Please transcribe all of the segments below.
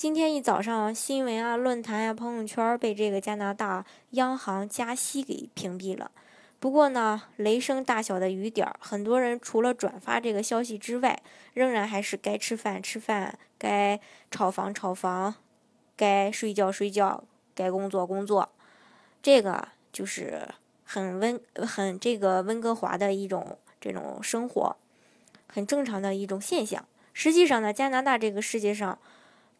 今天一早上，新闻啊、论坛呀、朋友圈被这个加拿大央行加息给屏蔽了。不过呢，雷声大小的雨点儿，很多人除了转发这个消息之外，仍然还是该吃饭吃饭，该炒房炒房，该睡觉睡觉，该工作工作。这个就是很温很这个温哥华的一种这种生活，很正常的一种现象。实际上呢，加拿大这个世界上。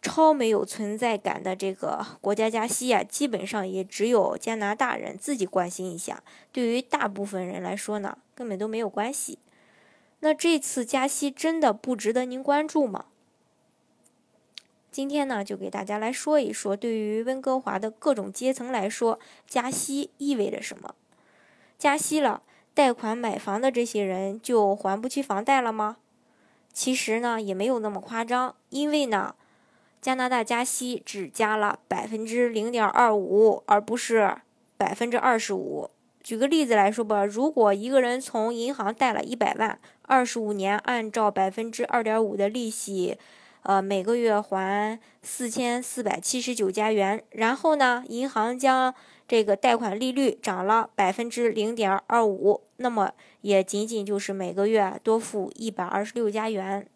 超没有存在感的这个国家加息啊，基本上也只有加拿大人自己关心一下。对于大部分人来说呢，根本都没有关系。那这次加息真的不值得您关注吗？今天呢，就给大家来说一说，对于温哥华的各种阶层来说，加息意味着什么？加息了，贷款买房的这些人就还不起房贷了吗？其实呢，也没有那么夸张，因为呢。加拿大加息只加了百分之零点二五，而不是百分之二十五。举个例子来说吧，如果一个人从银行贷了一百万，二十五年按照百分之二点五的利息，呃，每个月还四千四百七十九加元，然后呢，银行将这个贷款利率涨了百分之零点二五，那么也仅仅就是每个月多付一百二十六加元。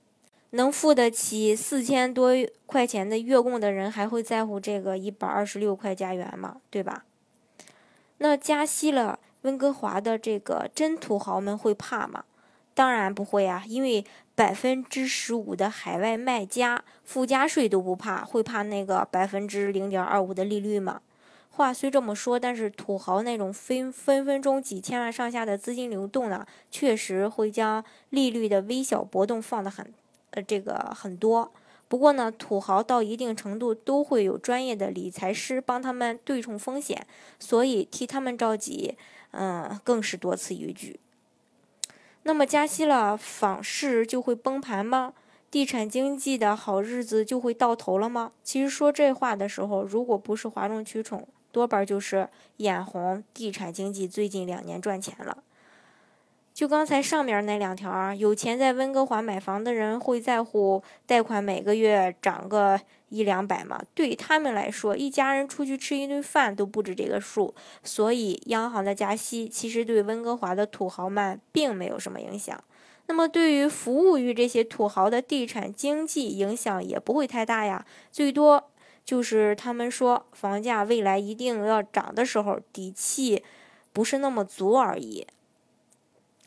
能付得起四千多块钱的月供的人，还会在乎这个一百二十六块加元吗？对吧？那加息了，温哥华的这个真土豪们会怕吗？当然不会啊，因为百分之十五的海外卖家附加税都不怕，会怕那个百分之零点二五的利率吗？话虽这么说，但是土豪那种分分分钟几千万上下的资金流动呢，确实会将利率的微小波动放得很。呃，这个很多，不过呢，土豪到一定程度都会有专业的理财师帮他们对冲风险，所以替他们着急，嗯，更是多此一举。那么加息了，房市就会崩盘吗？地产经济的好日子就会到头了吗？其实说这话的时候，如果不是哗众取宠，多半就是眼红地产经济最近两年赚钱了。就刚才上面那两条啊，有钱在温哥华买房的人会在乎贷款每个月涨个一两百吗？对他们来说，一家人出去吃一顿饭都不止这个数。所以，央行的加息其实对温哥华的土豪们并没有什么影响。那么，对于服务于这些土豪的地产经济影响也不会太大呀，最多就是他们说房价未来一定要涨的时候，底气不是那么足而已。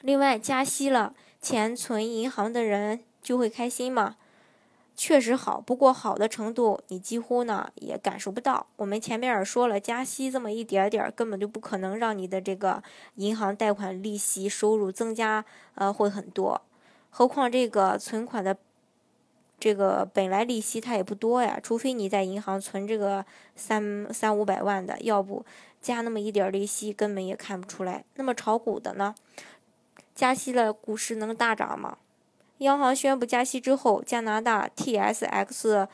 另外，加息了，钱存银行的人就会开心吗？确实好，不过好的程度你几乎呢也感受不到。我们前面也说了，加息这么一点点儿，根本就不可能让你的这个银行贷款利息收入增加，呃，会很多。何况这个存款的这个本来利息它也不多呀，除非你在银行存这个三三五百万的，要不加那么一点利息根本也看不出来。那么炒股的呢？加息了，股市能大涨吗？央行宣布加息之后，加拿大 TSX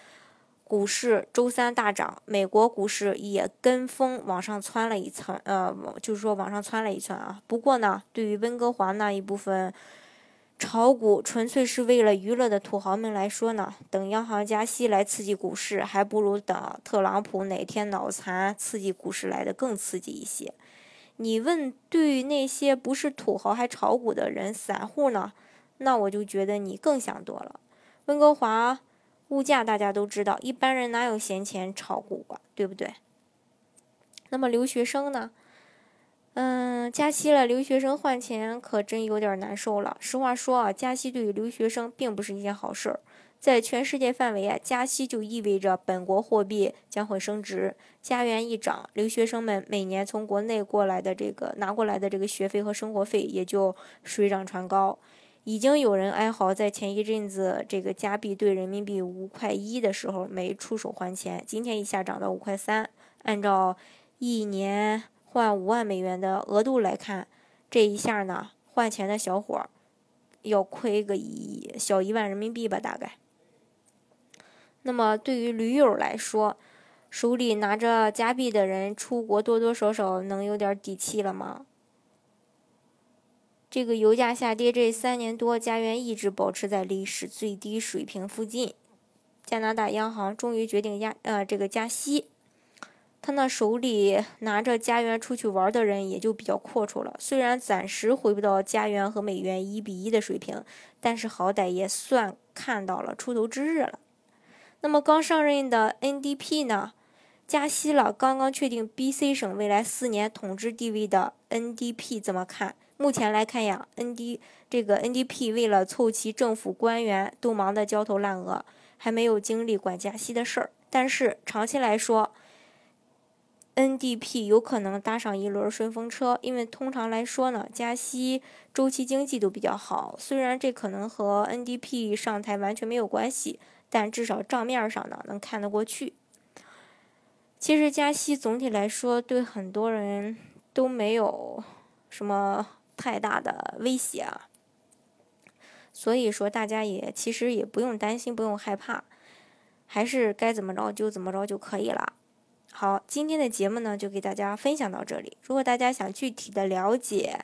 股市周三大涨，美国股市也跟风往上窜了一层，呃，就是说往上窜了一窜啊。不过呢，对于温哥华那一部分炒股纯粹是为了娱乐的土豪们来说呢，等央行加息来刺激股市，还不如等特朗普哪天脑残刺激股市来的更刺激一些。你问对那些不是土豪还炒股的人，散户呢？那我就觉得你更想多了。温哥华物价大家都知道，一般人哪有闲钱炒股啊？对不对？那么留学生呢？嗯，加息了，留学生换钱可真有点难受了。实话说啊，加息对于留学生并不是一件好事儿。在全世界范围啊，加息就意味着本国货币将会升值，加元一涨，留学生们每年从国内过来的这个拿过来的这个学费和生活费也就水涨船高。已经有人哀嚎，在前一阵子这个加币兑人民币五块一的时候没出手还钱，今天一下涨到五块三，按照一年换五万美元的额度来看，这一下呢，换钱的小伙要亏个一小一万人民币吧，大概。那么对于驴友来说，手里拿着加币的人出国多多少少能有点底气了吗？这个油价下跌这三年多，加元一直保持在历史最低水平附近。加拿大央行终于决定压呃这个加息，他那手里拿着加元出去玩的人也就比较阔绰了。虽然暂时回不到加元和美元一比一的水平，但是好歹也算看到了出头之日了。那么刚上任的 NDP 呢，加息了，刚刚确定 BC 省未来四年统治地位的 NDP 怎么看？目前来看呀，ND 这个 NDP 为了凑齐政府官员，都忙得焦头烂额，还没有精力管加息的事儿。但是长期来说，NDP 有可能搭上一轮顺风车，因为通常来说呢，加息周期经济都比较好。虽然这可能和 NDP 上台完全没有关系，但至少账面上呢能看得过去。其实加息总体来说对很多人都没有什么。太大的威胁啊，所以说大家也其实也不用担心，不用害怕，还是该怎么着就怎么着就可以了。好，今天的节目呢就给大家分享到这里。如果大家想具体的了解，